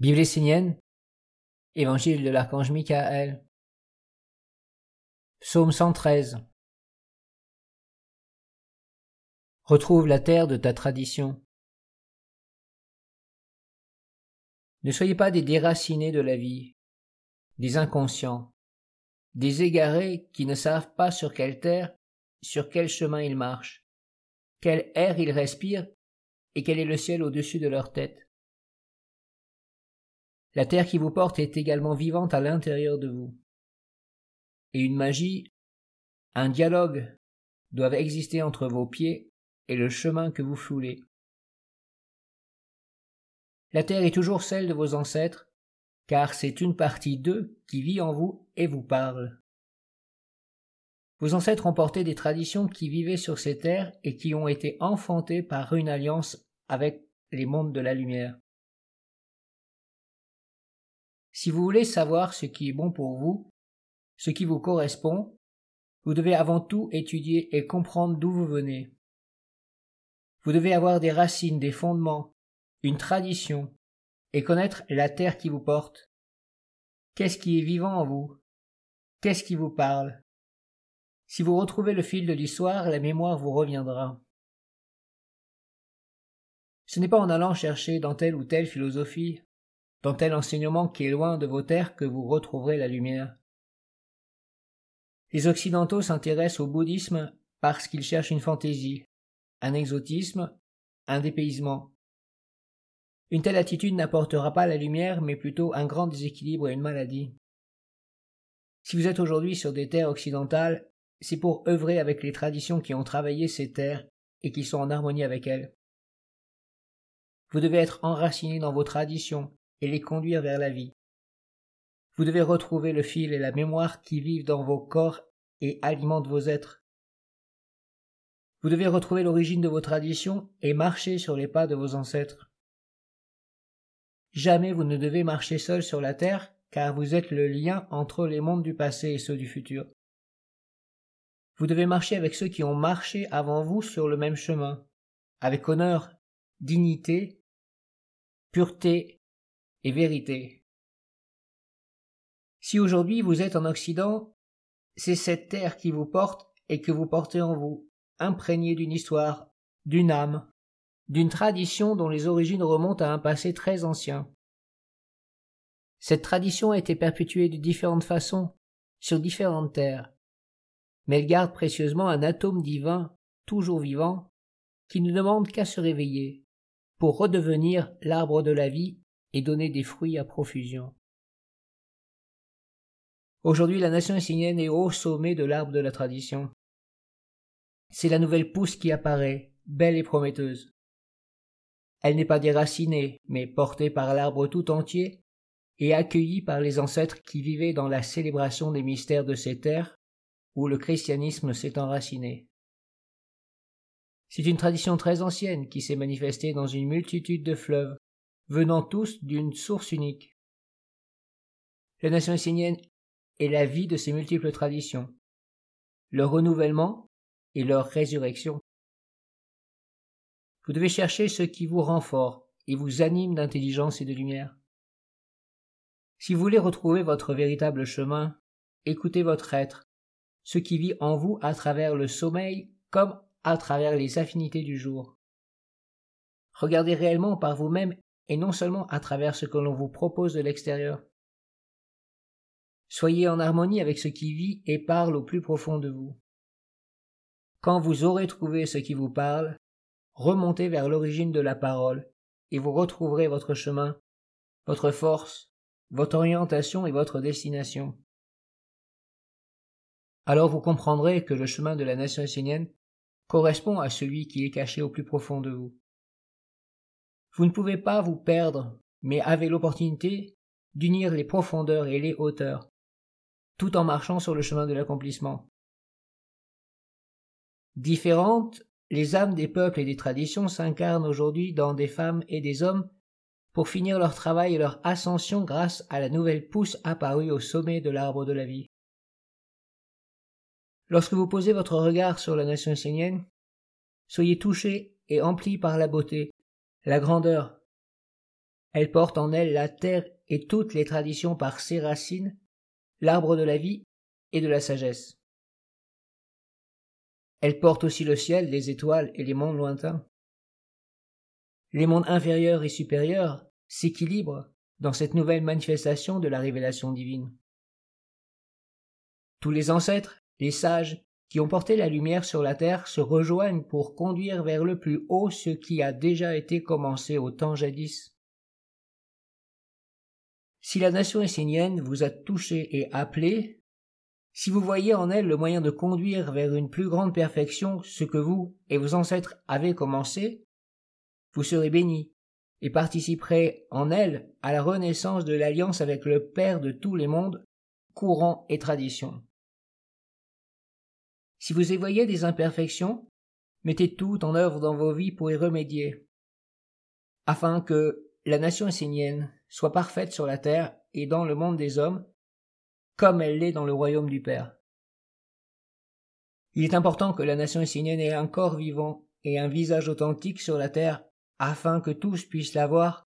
Bible essénienne, Évangile de l'archange Michael, Psaume 113. Retrouve la terre de ta tradition. Ne soyez pas des déracinés de la vie, des inconscients, des égarés qui ne savent pas sur quelle terre, sur quel chemin ils marchent, quel air ils respirent et quel est le ciel au-dessus de leur tête. La terre qui vous porte est également vivante à l'intérieur de vous. Et une magie, un dialogue doivent exister entre vos pieds et le chemin que vous foulez. La terre est toujours celle de vos ancêtres, car c'est une partie d'eux qui vit en vous et vous parle. Vos ancêtres ont porté des traditions qui vivaient sur ces terres et qui ont été enfantées par une alliance avec les mondes de la lumière. Si vous voulez savoir ce qui est bon pour vous, ce qui vous correspond, vous devez avant tout étudier et comprendre d'où vous venez. Vous devez avoir des racines, des fondements, une tradition, et connaître la terre qui vous porte. Qu'est-ce qui est vivant en vous? Qu'est-ce qui vous parle? Si vous retrouvez le fil de l'histoire, la mémoire vous reviendra. Ce n'est pas en allant chercher dans telle ou telle philosophie, dans tel enseignement qui est loin de vos terres que vous retrouverez la lumière. Les Occidentaux s'intéressent au bouddhisme parce qu'ils cherchent une fantaisie, un exotisme, un dépaysement. Une telle attitude n'apportera pas la lumière, mais plutôt un grand déséquilibre et une maladie. Si vous êtes aujourd'hui sur des terres occidentales, c'est pour œuvrer avec les traditions qui ont travaillé ces terres et qui sont en harmonie avec elles. Vous devez être enraciné dans vos traditions et les conduire vers la vie. Vous devez retrouver le fil et la mémoire qui vivent dans vos corps et alimentent vos êtres. Vous devez retrouver l'origine de vos traditions et marcher sur les pas de vos ancêtres. Jamais vous ne devez marcher seul sur la terre, car vous êtes le lien entre les mondes du passé et ceux du futur. Vous devez marcher avec ceux qui ont marché avant vous sur le même chemin, avec honneur, dignité, pureté et vérité. Si aujourd'hui vous êtes en Occident, c'est cette terre qui vous porte et que vous portez en vous, imprégnée d'une histoire, d'une âme, d'une tradition dont les origines remontent à un passé très ancien. Cette tradition a été perpétuée de différentes façons, sur différentes terres, mais elle garde précieusement un atome divin, toujours vivant, qui ne demande qu'à se réveiller, pour redevenir l'arbre de la vie et donner des fruits à profusion. Aujourd'hui, la nation essénienne est au sommet de l'arbre de la tradition. C'est la nouvelle pousse qui apparaît, belle et prometteuse. Elle n'est pas déracinée, mais portée par l'arbre tout entier et accueillie par les ancêtres qui vivaient dans la célébration des mystères de ces terres où le christianisme s'est enraciné. C'est une tradition très ancienne qui s'est manifestée dans une multitude de fleuves, venant tous d'une source unique. La nation essénienne est la vie de ces multiples traditions, leur renouvellement et leur résurrection. Vous devez chercher ce qui vous rend fort et vous anime d'intelligence et de lumière. Si vous voulez retrouver votre véritable chemin, écoutez votre être, ce qui vit en vous à travers le sommeil comme à travers les affinités du jour. Regardez réellement par vous-même et non seulement à travers ce que l'on vous propose de l'extérieur. Soyez en harmonie avec ce qui vit et parle au plus profond de vous. Quand vous aurez trouvé ce qui vous parle, remontez vers l'origine de la parole, et vous retrouverez votre chemin, votre force, votre orientation et votre destination. Alors vous comprendrez que le chemin de la nation essénienne correspond à celui qui est caché au plus profond de vous. Vous ne pouvez pas vous perdre, mais avez l'opportunité d'unir les profondeurs et les hauteurs, tout en marchant sur le chemin de l'accomplissement. Différentes, les âmes des peuples et des traditions s'incarnent aujourd'hui dans des femmes et des hommes pour finir leur travail et leur ascension grâce à la nouvelle pousse apparue au sommet de l'arbre de la vie. Lorsque vous posez votre regard sur la nation essénienne, soyez touchés et emplis par la beauté, la grandeur, Elle porte en elle la terre et toutes les traditions par ses racines, l'arbre de la vie et de la sagesse. Elle porte aussi le ciel, les étoiles et les mondes lointains. Les mondes inférieurs et supérieurs s'équilibrent dans cette nouvelle manifestation de la révélation divine. Tous les ancêtres, les sages, qui ont porté la lumière sur la terre se rejoignent pour conduire vers le plus haut ce qui a déjà été commencé au temps jadis. Si la nation essénienne vous a touché et appelé, si vous voyez en elle le moyen de conduire vers une plus grande perfection ce que vous et vos ancêtres avez commencé, vous serez bénis et participerez en elle à la renaissance de l'alliance avec le Père de tous les mondes, courant et tradition. Si vous y voyez des imperfections, mettez tout en œuvre dans vos vies pour y remédier, afin que la nation essénienne soit parfaite sur la terre et dans le monde des hommes, comme elle l'est dans le royaume du Père. Il est important que la nation essénienne ait un corps vivant et un visage authentique sur la terre, afin que tous puissent la voir,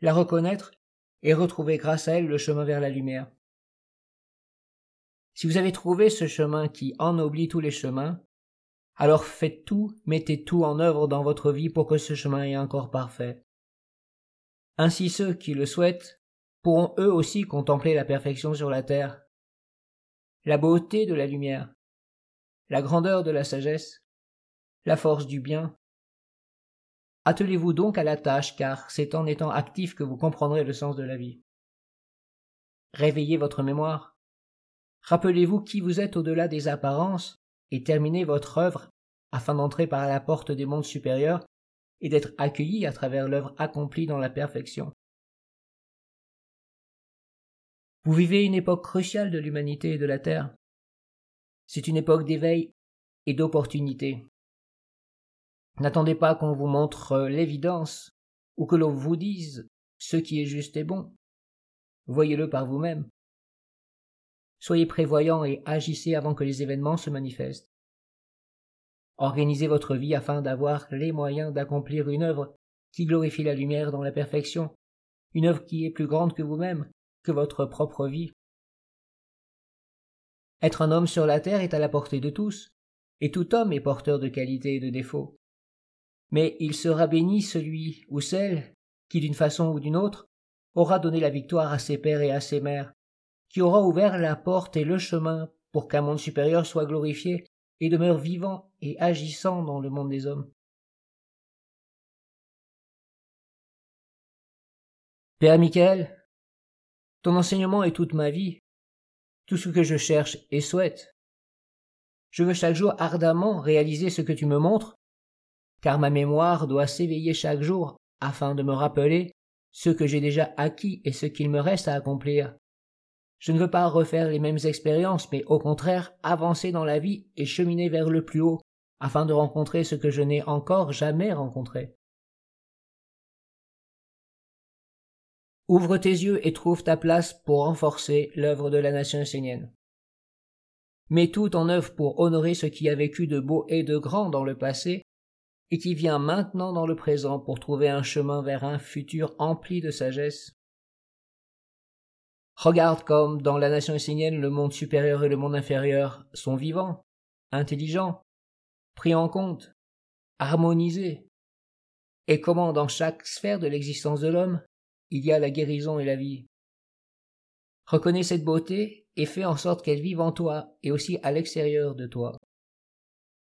la reconnaître et retrouver grâce à elle le chemin vers la lumière. Si vous avez trouvé ce chemin qui ennoblit tous les chemins, alors faites tout, mettez tout en œuvre dans votre vie pour que ce chemin ait un corps parfait. Ainsi ceux qui le souhaitent pourront eux aussi contempler la perfection sur la terre, la beauté de la lumière, la grandeur de la sagesse, la force du bien. Attelez-vous donc à la tâche, car c'est en étant actif que vous comprendrez le sens de la vie. Réveillez votre mémoire. Rappelez-vous qui vous êtes au-delà des apparences et terminez votre œuvre afin d'entrer par la porte des mondes supérieurs et d'être accueilli à travers l'œuvre accomplie dans la perfection. Vous vivez une époque cruciale de l'humanité et de la Terre. C'est une époque d'éveil et d'opportunité. N'attendez pas qu'on vous montre l'évidence ou que l'on vous dise ce qui est juste et bon. Voyez-le par vous-même. Soyez prévoyant et agissez avant que les événements se manifestent. Organisez votre vie afin d'avoir les moyens d'accomplir une œuvre qui glorifie la lumière dans la perfection, une œuvre qui est plus grande que vous-même, que votre propre vie. Être un homme sur la terre est à la portée de tous, et tout homme est porteur de qualités et de défauts. Mais il sera béni celui ou celle qui, d'une façon ou d'une autre, aura donné la victoire à ses pères et à ses mères, qui aura ouvert la porte et le chemin pour qu'un monde supérieur soit glorifié et demeure vivant et agissant dans le monde des hommes. Père Michael, ton enseignement est toute ma vie, tout ce que je cherche et souhaite. Je veux chaque jour ardemment réaliser ce que tu me montres, car ma mémoire doit s'éveiller chaque jour afin de me rappeler ce que j'ai déjà acquis et ce qu'il me reste à accomplir. Je ne veux pas refaire les mêmes expériences, mais au contraire avancer dans la vie et cheminer vers le plus haut, afin de rencontrer ce que je n'ai encore jamais rencontré. Ouvre tes yeux et trouve ta place pour renforcer l'œuvre de la nation essénienne. Mets tout en œuvre pour honorer ce qui a vécu de beau et de grand dans le passé, et qui vient maintenant dans le présent pour trouver un chemin vers un futur empli de sagesse. Regarde comme, dans la nation essénienne, le monde supérieur et le monde inférieur sont vivants, intelligents, pris en compte, harmonisés, et comment dans chaque sphère de l'existence de l'homme, il y a la guérison et la vie? Reconnais cette beauté et fais en sorte qu'elle vive en toi et aussi à l'extérieur de toi.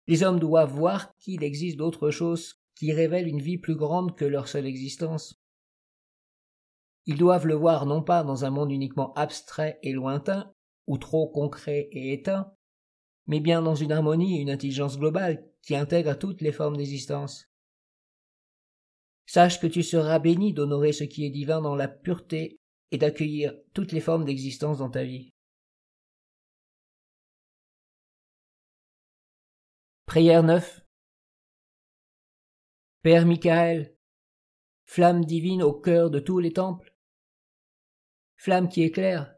Les hommes doivent voir qu'il existe d'autres choses qui révèlent une vie plus grande que leur seule existence. Ils doivent le voir non pas dans un monde uniquement abstrait et lointain, ou trop concret et éteint, mais bien dans une harmonie et une intelligence globale qui intègre toutes les formes d'existence. Sache que tu seras béni d'honorer ce qui est divin dans la pureté et d'accueillir toutes les formes d'existence dans ta vie. Prière 9 Père Michael, flamme divine au cœur de tous les temples, flamme qui éclaire,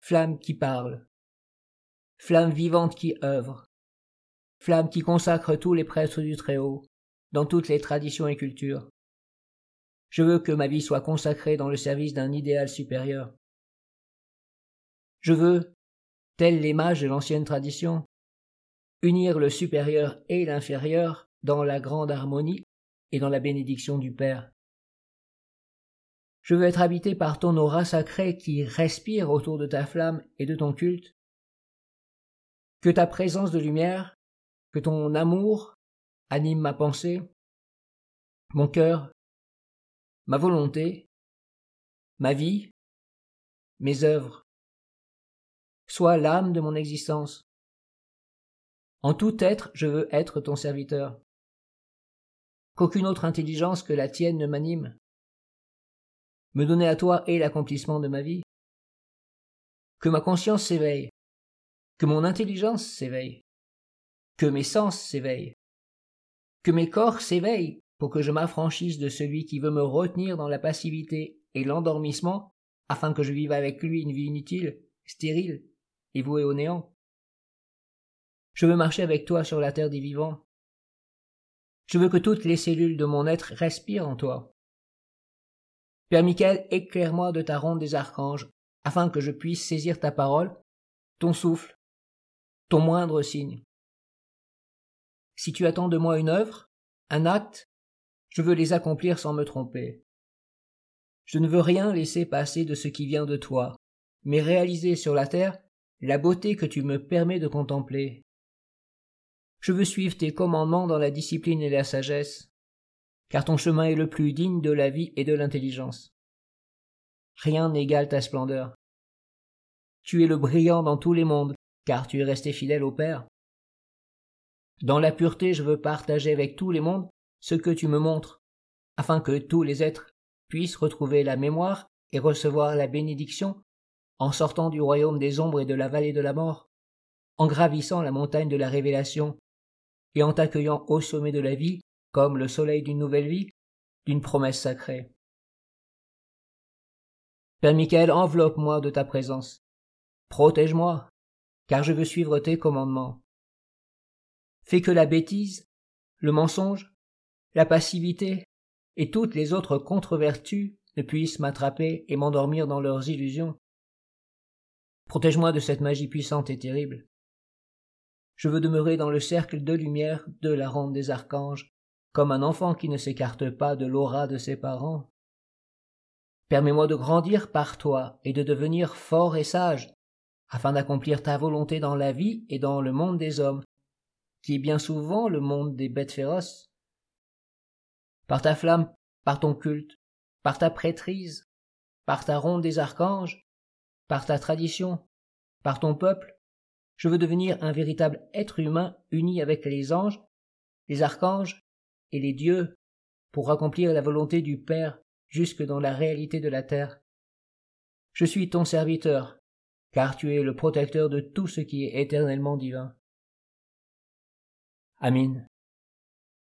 flamme qui parle, flamme vivante qui œuvre, flamme qui consacre tous les prêtres du Très-Haut, dans toutes les traditions et cultures. Je veux que ma vie soit consacrée dans le service d'un idéal supérieur. Je veux, tels les mages de l'ancienne tradition, unir le supérieur et l'inférieur dans la grande harmonie et dans la bénédiction du Père. Je veux être habité par ton aura sacrée qui respire autour de ta flamme et de ton culte. Que ta présence de lumière, que ton amour anime ma pensée, mon cœur, ma volonté, ma vie, mes œuvres. Sois l'âme de mon existence. En tout être, je veux être ton serviteur. Qu'aucune autre intelligence que la tienne ne m'anime. Me donner à toi est l'accomplissement de ma vie. Que ma conscience s'éveille, que mon intelligence s'éveille, que mes sens s'éveillent, que mes corps s'éveillent pour que je m'affranchisse de celui qui veut me retenir dans la passivité et l'endormissement afin que je vive avec lui une vie inutile, stérile et vouée au néant. Je veux marcher avec toi sur la terre des vivants. Je veux que toutes les cellules de mon être respirent en toi. Père Michael, éclaire-moi de ta ronde des archanges, afin que je puisse saisir ta parole, ton souffle, ton moindre signe. Si tu attends de moi une œuvre, un acte, je veux les accomplir sans me tromper. Je ne veux rien laisser passer de ce qui vient de toi, mais réaliser sur la terre la beauté que tu me permets de contempler. Je veux suivre tes commandements dans la discipline et la sagesse, car ton chemin est le plus digne de la vie et de l'intelligence. Rien n'égale ta splendeur. Tu es le brillant dans tous les mondes, car tu es resté fidèle au Père. Dans la pureté, je veux partager avec tous les mondes ce que tu me montres, afin que tous les êtres puissent retrouver la mémoire et recevoir la bénédiction en sortant du royaume des ombres et de la vallée de la mort, en gravissant la montagne de la révélation, et en t'accueillant au sommet de la vie comme le soleil d'une nouvelle vie, d'une promesse sacrée. Père Michael, enveloppe-moi de ta présence. Protège-moi, car je veux suivre tes commandements. Fais que la bêtise, le mensonge, la passivité et toutes les autres contre-vertus ne puissent m'attraper et m'endormir dans leurs illusions. Protège-moi de cette magie puissante et terrible. Je veux demeurer dans le cercle de lumière de la ronde des archanges, comme un enfant qui ne s'écarte pas de l'aura de ses parents. Permets-moi de grandir par toi et de devenir fort et sage, afin d'accomplir ta volonté dans la vie et dans le monde des hommes, qui est bien souvent le monde des bêtes féroces. Par ta flamme, par ton culte, par ta prêtrise, par ta ronde des archanges, par ta tradition, par ton peuple, je veux devenir un véritable être humain uni avec les anges, les archanges et les dieux pour accomplir la volonté du Père jusque dans la réalité de la terre. Je suis ton serviteur, car tu es le protecteur de tout ce qui est éternellement divin. Amin.